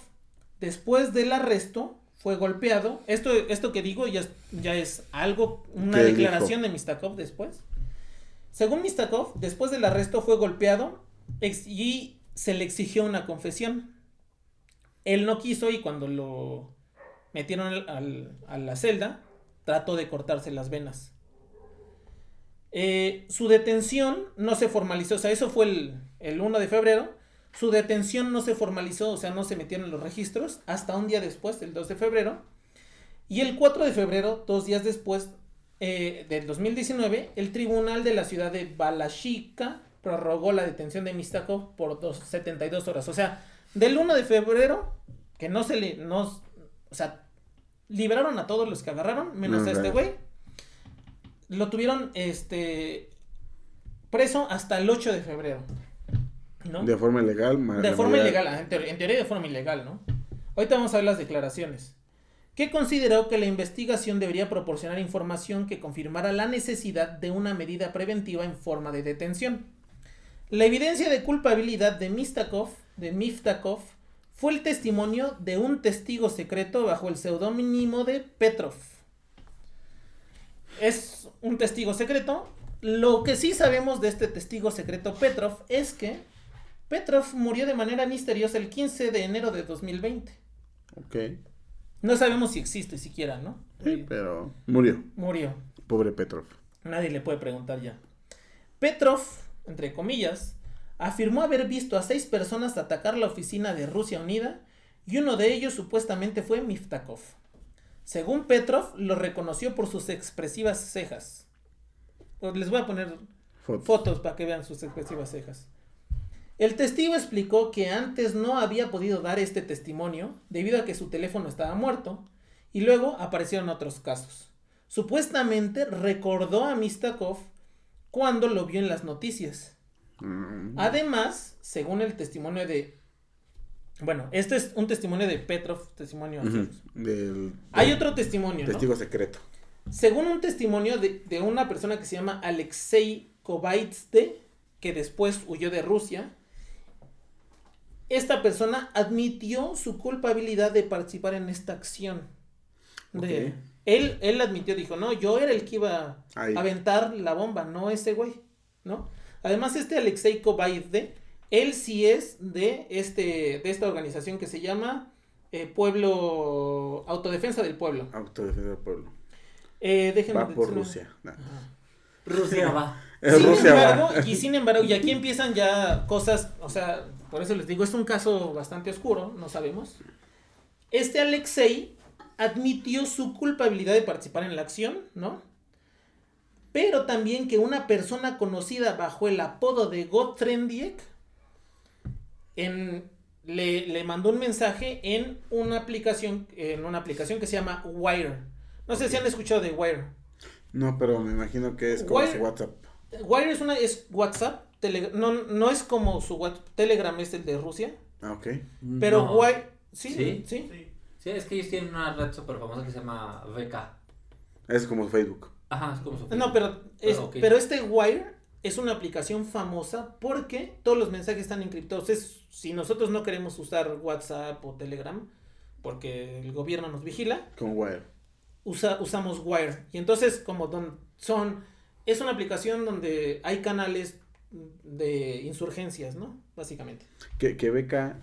después del arresto, fue golpeado. Esto, esto que digo ya, es- ya es algo, una ¿Qué declaración dijo? de Mistakov después. Según Mistakov, después del arresto fue golpeado y se le exigió una confesión. Él no quiso y cuando lo metieron al- al- a la celda, trató de cortarse las venas. Eh, su detención no se formalizó, o sea, eso fue el, el 1 de febrero. Su detención no se formalizó, o sea, no se metieron en los registros hasta un día después, el 2 de febrero. Y el 4 de febrero, dos días después eh, del 2019, el tribunal de la ciudad de Balashika prorrogó la detención de Mistakov por dos- 72 horas. O sea, del 1 de febrero, que no se le. No, o sea, liberaron a todos los que agarraron, menos a este güey. Lo tuvieron este preso hasta el 8 de febrero. ¿No? De forma ilegal. De forma mayoría- ilegal, en teoría, en teoría de forma ilegal, ¿no? Ahorita vamos a ver las declaraciones. Que consideró que la investigación debería proporcionar información que confirmara la necesidad de una medida preventiva en forma de detención. La evidencia de culpabilidad de Mistakov, de Miftakov, fue el testimonio de un testigo secreto bajo el seudónimo de Petrov. Es un testigo secreto. Lo que sí sabemos de este testigo secreto Petrov es que Petrov murió de manera misteriosa el 15 de enero de 2020. Ok. No sabemos si existe siquiera, ¿no? Sí, pero murió. Murió. Pobre Petrov. Nadie le puede preguntar ya. Petrov, entre comillas, afirmó haber visto a seis personas atacar la oficina de Rusia Unida y uno de ellos supuestamente fue Miftakov. Según Petrov, lo reconoció por sus expresivas cejas. Pues les voy a poner Foto. fotos para que vean sus expresivas cejas. El testigo explicó que antes no había podido dar este testimonio debido a que su teléfono estaba muerto y luego aparecieron otros casos. Supuestamente recordó a Mistakov cuando lo vio en las noticias. Mm, Además, según el testimonio de... Bueno, este es un testimonio de Petrov, testimonio. Del, Hay otro testimonio, ¿no? Testigo secreto. Según un testimonio de, de una persona que se llama Alexei Kovaitsde, que después huyó de Rusia, esta persona admitió su culpabilidad de participar en esta acción. De, Ok. él, él admitió, dijo, no, yo era el que iba Ahí. a aventar la bomba, no ese güey, ¿no? Además, este Alexei Kovaitsde, él sí es de, este, de esta organización que se llama eh, Pueblo, Autodefensa del Pueblo. Autodefensa del pueblo. Eh, déjenme Va por decirlo. Rusia. Ajá. Rusia va. *laughs* Sin Rusia va. embargo, y sin embargo, y aquí empiezan ya cosas, o sea, por eso les digo, es un caso bastante oscuro, no sabemos. Este Alexei admitió su culpabilidad de participar en la acción, ¿no? Pero también que una persona conocida bajo el apodo de Gottfriediek en, le, le mandó un mensaje en una aplicación, en una aplicación que se llama Wire. No sé si han escuchado de Wire. No, pero me imagino que es como Wire- su WhatsApp. Wire es una es WhatsApp, Tele- no, no es como su Whats- Telegram es el de Rusia, Ah, ok. pero No. Wire sí, ¿Sí? sí, Sí, es que ellos tienen una red súper famosa que se llama VK. Es como su Facebook. Ajá, es como su No, pero es- ok. pero este Wire es una aplicación famosa porque todos los mensajes están encriptados. Es, si nosotros no queremos usar WhatsApp o Telegram porque el gobierno nos vigila, Con Wire. usa, usamos Wire. Y entonces, como don, son, es una aplicación donde hay canales de insurgencias, ¿no? Básicamente. Que, que Beca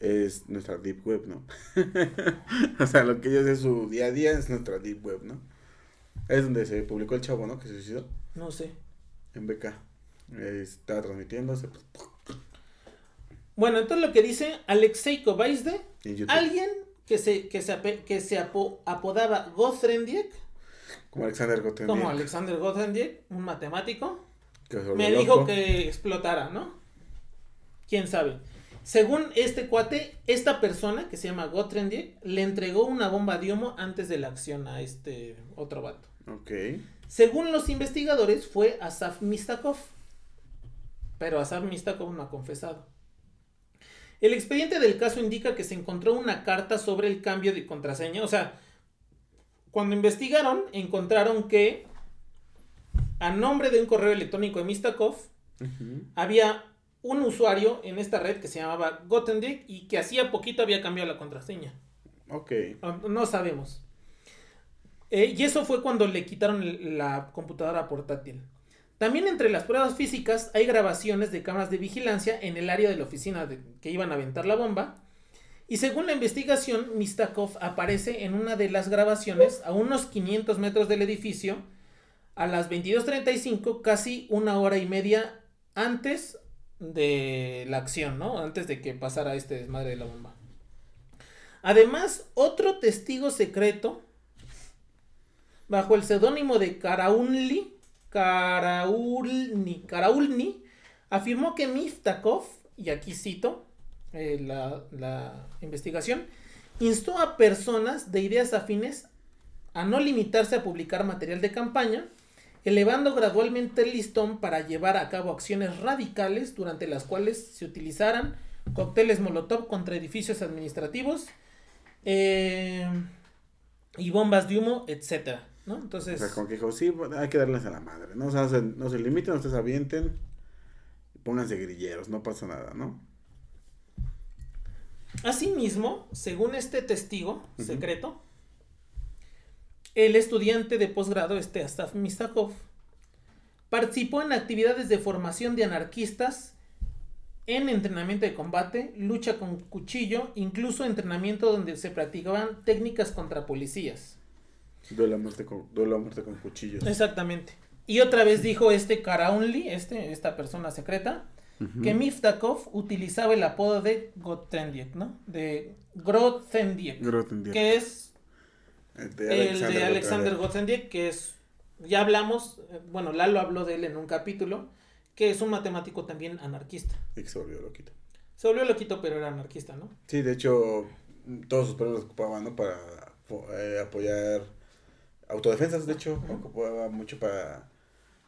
es nuestra deep web, ¿no? *laughs* o sea, lo que ellos es su día a día es nuestra deep web, ¿no? Es donde se publicó el chavo, ¿no? Que se suicidó No sé. en. Eh, Estaba transmitiéndose Bueno, entonces lo que dice Alexei YouTube. alguien que se, que se, ape- que se apo- apodaba Gotrendiek, Como Alexander Goten. como Alexander Gotrendiek, un matemático, me loco. dijo que explotara, ¿no? ¿Quién sabe? Según este cuate, esta persona que se llama Gotrendiek le entregó una bomba de humo antes de la acción a este otro vato. Ok. Según los investigadores, fue Asaf Mistakov. Pero Asaf Mistakov no ha confesado. El expediente del caso indica que se encontró una carta sobre el cambio de contraseña. O sea, cuando investigaron, encontraron que a nombre de un correo electrónico de Mistakov había un usuario en esta red que se llamaba Gothendick y que hacía poquito había cambiado la contraseña. Ok. No, no sabemos. Eh, y eso fue cuando le quitaron la computadora portátil. También entre las pruebas físicas hay grabaciones de cámaras de vigilancia en el área de la oficina de, que iban a aventar la bomba. Y según la investigación, Mistakov aparece en una de las grabaciones a unos 500 metros del edificio a las 22.35, casi una hora y media antes de la acción, ¿no? Antes de que pasara este desmadre de la bomba. Además, otro testigo secreto, bajo el seudónimo de Karaulni, Karaulni, Karaulni, afirmó que Miftakov, y aquí cito eh, la, la investigación, instó a personas de ideas afines a no limitarse a publicar material de campaña, elevando gradualmente el listón para llevar a cabo acciones radicales durante las cuales se utilizaran cócteles Molotov contra edificios administrativos eh, y bombas de humo, etcétera, ¿no? O Entonces, sea, como que dijo, sí, hay que darles a la madre, ¿no? O sea, no se, no se limiten, ustedes avienten, pónganse grilleros, no pasa nada, ¿no? asimismo, según este testigo secreto, el estudiante de posgrado, este Astaf Mistakov, participó en actividades de formación de anarquistas en entrenamiento de combate, lucha con cuchillo, incluso entrenamiento donde se practicaban técnicas contra policías. Duelo a muerte con, duelo a muerte con cuchillos. Exactamente. Y otra vez dijo este Karaunli, este, esta persona secreta, que Miftakov utilizaba el apodo de Gothendiek, ¿no? De Grothendieck, Grothendieck. que es El el de Alexander Grothendieck. Gothendieck, que es, ya hablamos, eh, bueno, Lalo habló de él en un capítulo, que es un matemático también anarquista. Y que se volvió loquito. Se volvió loquito, pero era anarquista, ¿no? Sí, de hecho, todos sus premios los ocupaban, ¿no? Para eh, apoyar autodefensas, de hecho, ocupaba mucho para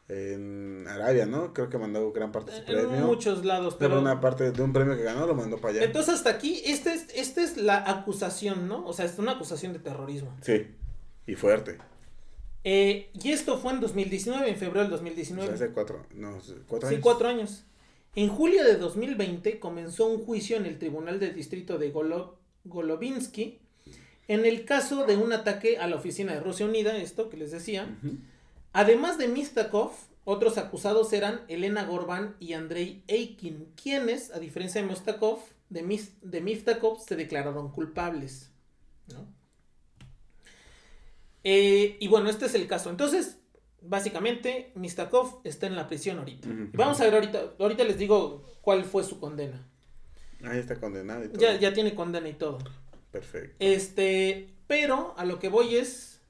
en Arabia, ¿no? Creo que mandó gran parte de su En premio. muchos lados, Pero pero... una parte de un premio que ganó lo mandó para allá. Entonces hasta aquí, esta es, esta es la acusación, ¿no? O sea, es una acusación de terrorismo. Sí, y fuerte. Eh, y esto fue en 2019, en febrero del O 2019. sea, hace cuatro, no, cuatro Sí, años. cuatro años. En julio de 2020 comenzó un juicio en el Tribunal del Distrito de Golo- Golovinsky en el caso de un ataque a la oficina de Rusia Unida, esto que les decía. Ujú. Además de Mistakov, otros acusados eran Elena Gorban y Andrei Eikin, quienes, a diferencia de Mistakov, de, Mis- de Mistakov se declararon culpables. ¿no? Eh, y bueno, este es el caso. Entonces, básicamente, Mistakov está en la prisión ahorita. Vamos a ver ahorita, ahorita les digo cuál fue su condena. Ahí está condenado y todo. Ya, ya tiene condena y todo. Perfecto. Este, pero a lo que voy es,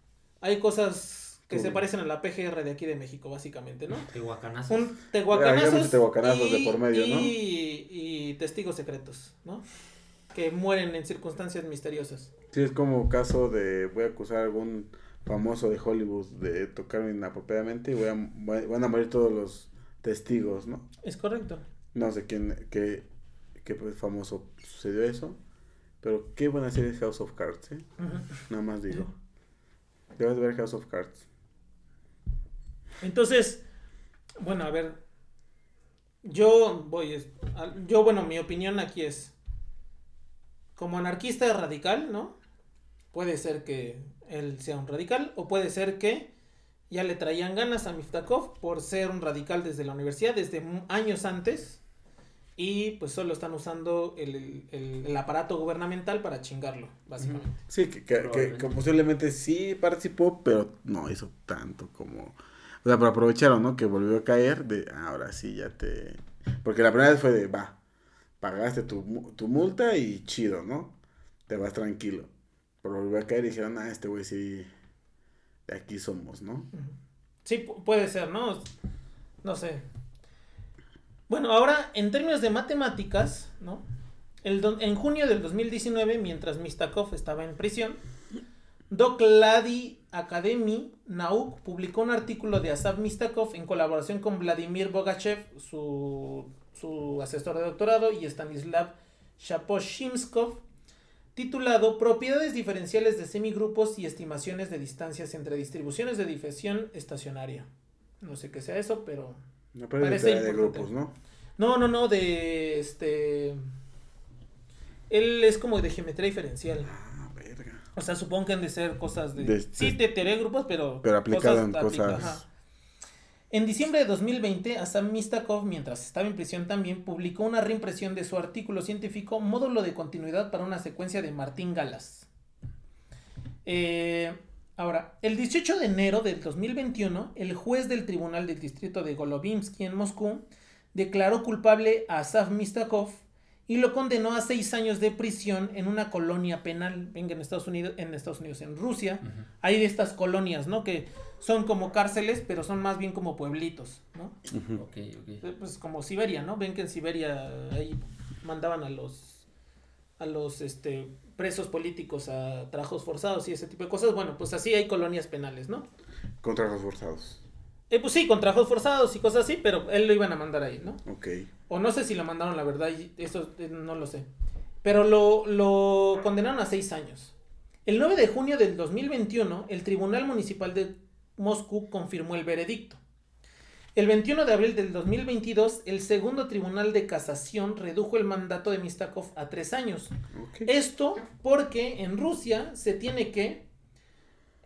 hay cosas que se parecen a la PGR de aquí de México, básicamente, ¿no? Tehuacanazo. Un tehuacanazos, tehuacanazos de y, por medio, ¿no? y- y testigos secretos, ¿no? Que mueren en circunstancias misteriosas. Sí, es como caso de voy a acusar a algún famoso de Hollywood de tocarme inapropiadamente y voy a, van a morir todos los testigos, ¿no? Es correcto. No sé quién, qué, qué famoso sucedió eso, pero qué buena serie es House of Cards, ¿eh? Nada más digo. Debes ver House of Cards. Entonces, bueno, a ver. Yo voy. Yo, bueno, mi opinión aquí es. Como anarquista radical, ¿no? Puede ser que él sea un radical, o puede ser que ya le traían ganas a Miftakov por ser un radical desde la universidad, desde años antes, y pues solo están usando el, el- aparato gubernamental para chingarlo, básicamente. Sí, que, que- que- Probablemente. que posiblemente sí participó, pero no hizo tanto como... O sea, pero aprovecharon, ¿no? Que volvió a caer de, "Ah, ahora sí, ya te... Porque la primera vez fue de, va, pagaste tu, tu multa y chido, ¿no? Te vas tranquilo. Pero volvió a caer y dijeron, ah, este güey sí, de aquí somos, ¿no? Sí, pu- puede ser, ¿no? No sé. Bueno, ahora, en términos de matemáticas, ¿no? El do- en junio del 2019, mientras Mistakov estaba en prisión, Dokladi Academy Nauk publicó un artículo de Asaf Mistakov en colaboración con Vladimir Bogachev, su, su asesor de doctorado, y Stanislav Shaposhimskov, titulado Propiedades diferenciales de semigrupos y estimaciones de distancias entre distribuciones de difesión estacionaria. No sé qué sea eso, pero No, Parece de, grupos, ¿no? No, no, no, de este. Él es como de geometría diferencial. O sea, supongo que han de ser cosas de. De- sí, de- de grupos, pero. Pero aplicado en apli- cosas- ajá. En diciembre de 2020, Asam Mistakov, mientras estaba en prisión también, publicó una reimpresión de su artículo científico Módulo de continuidad para una secuencia de Martín Galas. Eh, ahora, el 18 de enero del 2021, el juez del Tribunal del Distrito de Golovinsky en Moscú declaró culpable a Asaf Mistakov y lo condenó a seis años de prisión en una colonia penal. Venga, en Estados Unidos, en Estados Unidos, en Rusia, hay de estas colonias, ¿no? Que son como cárceles, pero son más bien como pueblitos, ¿no? Ujú. Ok, ok. Eh, Pues como Siberia, ¿no? Ven que en Siberia ahí mandaban a los a los este presos políticos a trabajos forzados y ese tipo de cosas. Bueno, pues así hay colonias penales, ¿no? Con trabajos forzados. Eh, pues sí, con trabajos forzados y cosas así, pero él lo iban a mandar ahí, ¿no? Ok. O no sé si lo mandaron, la verdad, y eso eh, no lo sé. Pero lo, lo condenaron a seis años. El 9 de junio del 2021, el Tribunal Municipal de Moscú confirmó el veredicto. El 21 de abril del 2022, el segundo Tribunal de Casación redujo el mandato de Mistakov a tres años. Ok. Esto porque en Rusia se tiene que,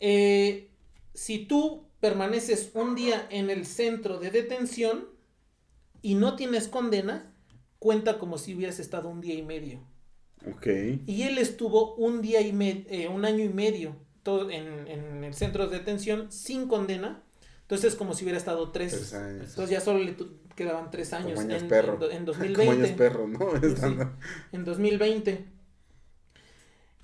eh, si tú permaneces un día en el centro de detención y no tienes condena, cuenta como si hubieras estado un día y medio. Ok. Y él estuvo un día y medio, un año y medio todo en, en el centro de detención sin condena. Entonces es como si hubiera estado tres. Tres años. Entonces ya solo le quedaban tres años Como años en, perro. en en *laughs* Como 2020 años perro, ¿no? Sí, en 2020.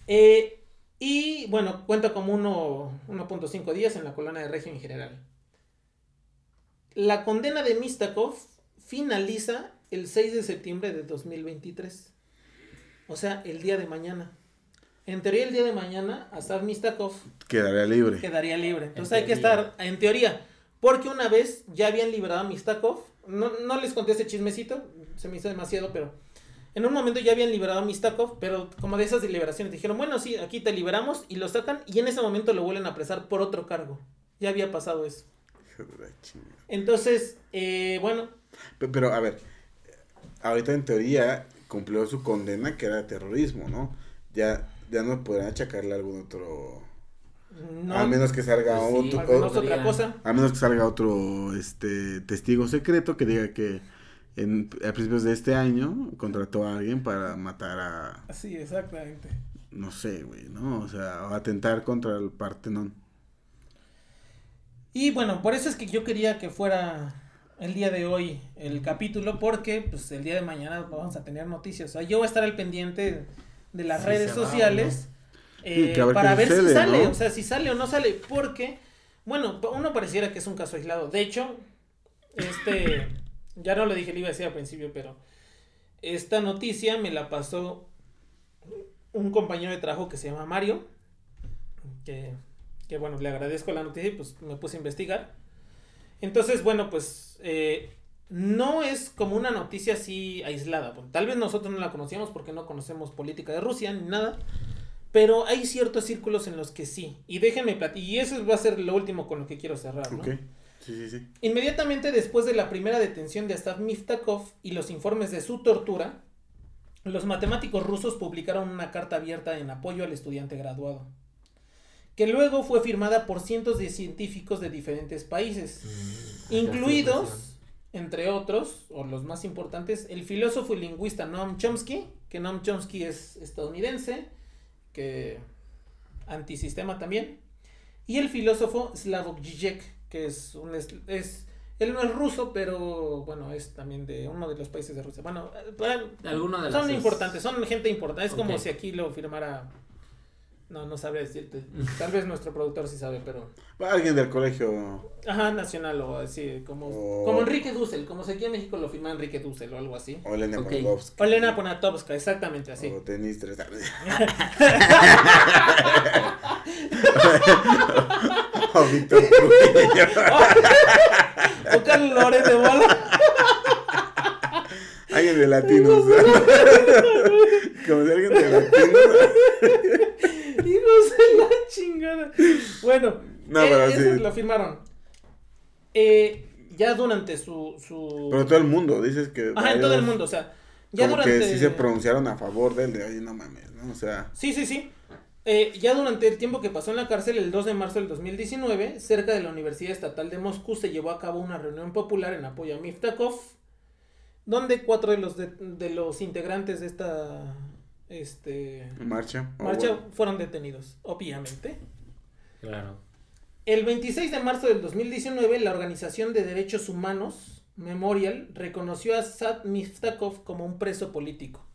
Eh, y bueno, cuenta como uno- 1.5 días en la colonia de régimen general. La condena de Mistakov finaliza el 6 de septiembre de 2023. O sea, el día de mañana. En teoría, el día de mañana, Asaf Mistakov Quedaría libre. quedaría libre. Entonces En hay que estar, en teoría, porque una vez ya habían liberado a Mistakov, no, no les conté ese chismecito, se me hizo demasiado, pero en un momento ya habían liberado a Mistakov, pero como de esas liberaciones dijeron, bueno, sí, aquí te liberamos y lo sacan y en ese momento lo vuelven a apresar por otro cargo. Ya había pasado eso. Entonces, eh, bueno, Pe- Pero, a ver, ahorita en teoría cumplió su condena que era terrorismo, ¿no? Ya, ya no podrán achacarle algún otro... no, a menos que salga Pues sí, otro... otra cosa. a menos que salga otro este testigo secreto que diga que en, a principios de este año contrató a alguien para matar a... Sí, exactamente. No sé, güey, ¿no? O sea, o atentar contra el Partenón. Y bueno, por eso es que yo quería que fuera el día de hoy el capítulo, porque pues el día de mañana vamos a tener noticias. O sea, yo voy a estar al pendiente de las redes va sociales eh, ver para ver si sale, ¿no? o sea, si sale o no sale, porque, bueno, uno pareciera que es un caso aislado. De hecho, este, ya no lo dije, le iba a decir al principio, pero esta noticia me la pasó un compañero de trabajo que se llama Mario, que, que bueno, le agradezco la noticia y pues me puse a investigar. Entonces, bueno, pues eh, no es como una noticia así aislada. Tal vez nosotros no la conocíamos porque no conocemos política de Rusia ni nada. Pero hay ciertos círculos en los que sí. Y déjenme platicar. Y eso va a ser lo último con lo que quiero cerrar. ¿no? Sí, sí, sí. Inmediatamente después de la primera detención de Astaf Miftakov y los informes de su tortura, los matemáticos rusos publicaron una carta abierta en apoyo al estudiante graduado, que luego fue firmada por cientos de científicos de diferentes países, Mm, incluidos, entre otros, o los más importantes, el filósofo y lingüista Noam Chomsky, que Noam Chomsky es estadounidense, que antisistema también, y el filósofo Slavoj Žižek, que es un es, es- él no es ruso, pero bueno, es también de uno de los países de Rusia. Bueno, bueno, Alguno de son las importantes, son gente importante. Es como si aquí lo firmara. No, no sabré decirte. Tal vez nuestro productor sí sabe, pero. Alguien del colegio. Ajá, nacional o así, como, O- como Enrique Dussel, como si aquí en México lo firma Enrique Dussel o algo así. O Elena Ok. Poniatowska, O Elena Poniatowska, exactamente así. O Denis Tres- *laughs* *laughs* o Víctor Trujillo. O Carlos Loret de bola. Alguien de latinos. Como si alguien de latinos. Hijos de la chingada. Bueno, No, eh, pero eso sí. lo firmaron. Eh, ya durante su... su... Pero todo el mundo, dices que... Ajá, en todo el mundo, o sea, ya como durante... que sí se pronunciaron a favor de él, de, oye, no mames, ¿no? O sea, Sí, sí, sí. Eh, ya durante el tiempo que pasó en la cárcel, el 2 de marzo del 2019, cerca de la Universidad Estatal de Moscú se llevó a cabo una reunión popular en apoyo a Miftakov, donde cuatro de los, de, de los integrantes de esta este, marcha. marcha bueno, fueron detenidos, obviamente. Claro. El 26 de marzo del 2019, la Organización de Derechos Humanos, Memorial, reconoció a Sad Miftakov como un preso político.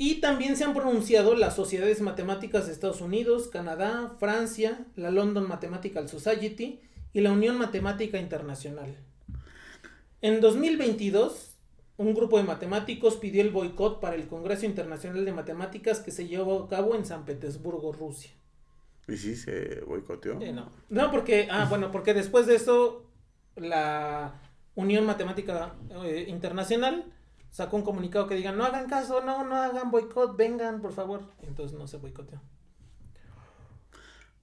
Y también se han pronunciado las Sociedades Matemáticas de Estados Unidos, Canadá, Francia, la London Mathematical Society y la Unión Matemática Internacional. En 2022, un grupo de matemáticos pidió el boicot para el Congreso Internacional de Matemáticas que se llevó a cabo en San Petersburgo, Rusia. Y sí, se boicoteó. Eh, no. No, porque, ah, bueno, porque después de eso, la Unión Matemática eh, Internacional sacó un comunicado que digan, no hagan caso, no, no hagan boicot, vengan, por favor. Entonces no se boicoteó.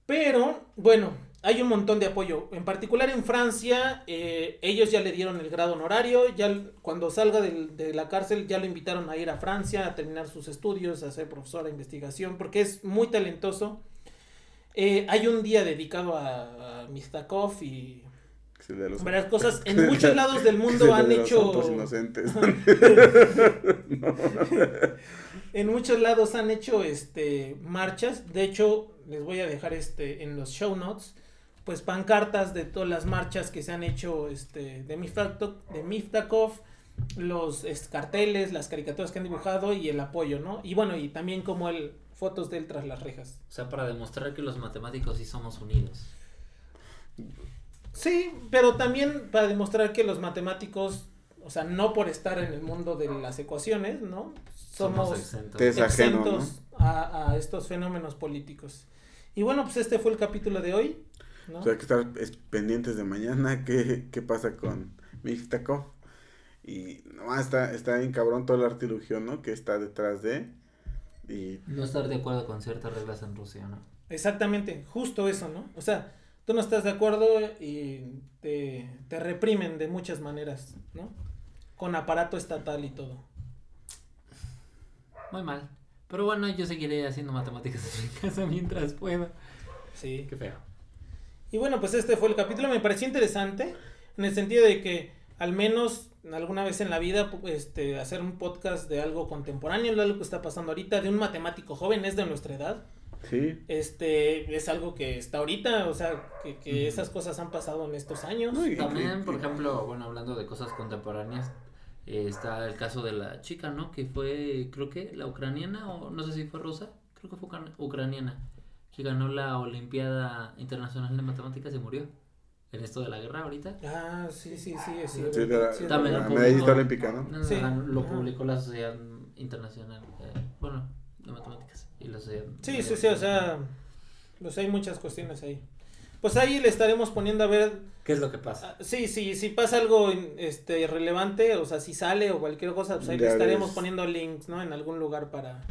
Pero, bueno, hay un montón de apoyo. En particular en Francia, eh, ellos ya le dieron el grado honorario. Ya cuando salga del- de la cárcel, ya lo invitaron a ir a Francia a terminar sus estudios, a ser profesor de investigación, porque es muy talentoso. Eh, hay un día dedicado a, a Mistakov y de los- varias cosas. *laughs* En muchos lados del mundo de han los hecho. *laughs* En muchos lados han hecho este marchas. De hecho, les voy a dejar este en los show notes. Pues pancartas de todas las marchas que se han hecho este, de, Miftakov, de Miftakov, los es, carteles, las caricaturas que han dibujado y el apoyo, ¿no? Y bueno, y también como el fotos de él tras las rejas. O sea, para demostrar que los matemáticos sí somos unidos. Sí, pero también para demostrar que los matemáticos, o sea, no por estar en el mundo de las ecuaciones, ¿no? Somos, exentos. Es ajeno, ¿no? exentos a, a estos fenómenos políticos. Y bueno, pues este fue el capítulo de hoy. ¿no? O sea, hay que estar es- pendientes de mañana *laughs* qué, qué pasa con Mixtaco. Y no, está, está bien cabrón todo el artilugio, ¿no? Que está detrás de. Y No estar de acuerdo con ciertas reglas en Rusia, ¿no? Exactamente, justo eso, ¿no? O sea, tú no estás de acuerdo y te, te reprimen de muchas maneras, ¿no? Con aparato estatal y todo. Muy mal. Pero bueno, yo seguiré haciendo matemáticas en mi casa mientras pueda. Sí. Qué feo. Y bueno, pues este fue el capítulo, me pareció interesante en el sentido de que al menos alguna vez en la vida este hacer un podcast de algo contemporáneo, de algo que está pasando ahorita, de un matemático joven, es de nuestra edad. Sí. Este es algo que está ahorita, o sea, que, que esas cosas han pasado en estos años. No, y- También, por y- ejemplo, bueno, hablando de cosas contemporáneas, eh, está el caso de la chica, ¿no? Que fue, creo que, la ucraniana, o no sé si fue rusa, creo que fue ucran- ucraniana, que ganó la Olimpiada Internacional de Matemáticas y murió. En esto de la guerra ahorita. Ah, sí, sí, sí, sí. Sí, de la, sí, la medallista olímpica, ¿no? No, no, Sí. gan- lo publicó la Sociedad Internacional, eh, bueno, de Matemáticas y. Sí, sí, sí, o sea, pues hay muchas cuestiones ahí. Pues ahí le estaremos poniendo a ver, ¿Qué es lo que pasa? ah, sí, sí, si pasa algo este relevante, o sea, si sale o cualquier cosa, pues ahí le estaremos ves. poniendo links, ¿no? En algún lugar para,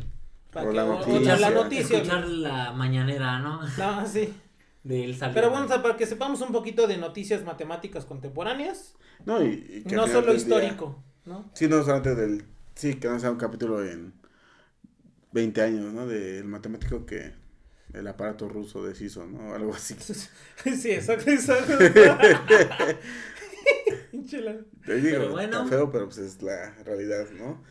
para que la noticia. la noticia. Escuchar la mañanera, ¿no? No, sí. De él salir. Pero bueno, o sea, para que sepamos un poquito de noticias matemáticas contemporáneas, No, y, y que no solo día- histórico, ¿no? Sí, no solamente del. Sí, que no sea un capítulo en 20 años, ¿no? Del matemático que el aparato ruso deshizo, ¿no? Algo así. *laughs* Sí, exacto, exacto. *laughs* Te digo, Pero bueno. está feo, pero pues es la realidad, ¿no?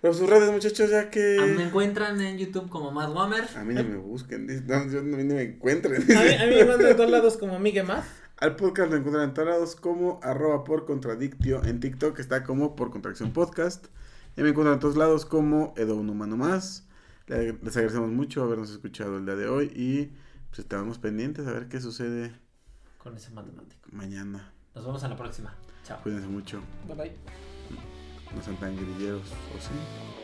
Pero sus redes, muchachos, ya que. Me encuentran en YouTube como Matt Wammer. A mí no me busquen, no, yo, no- a mí no me encuentren. A mí, a mí me mandan de todos lados como Miguel Math. Al podcast lo encuentran en todos lados como arroba por contradictio. En TikTok está como por contracción podcast. Y me encuentran en todos lados como Edo un humano más. Le- Les agradecemos mucho habernos escuchado el día de hoy y pues estamos pendientes a ver qué sucede Con ese matemático. mañana. Nos vemos en la próxima. Chao. Cuídense mucho. Bye bye. No sean tan grilleros, ¿o sí?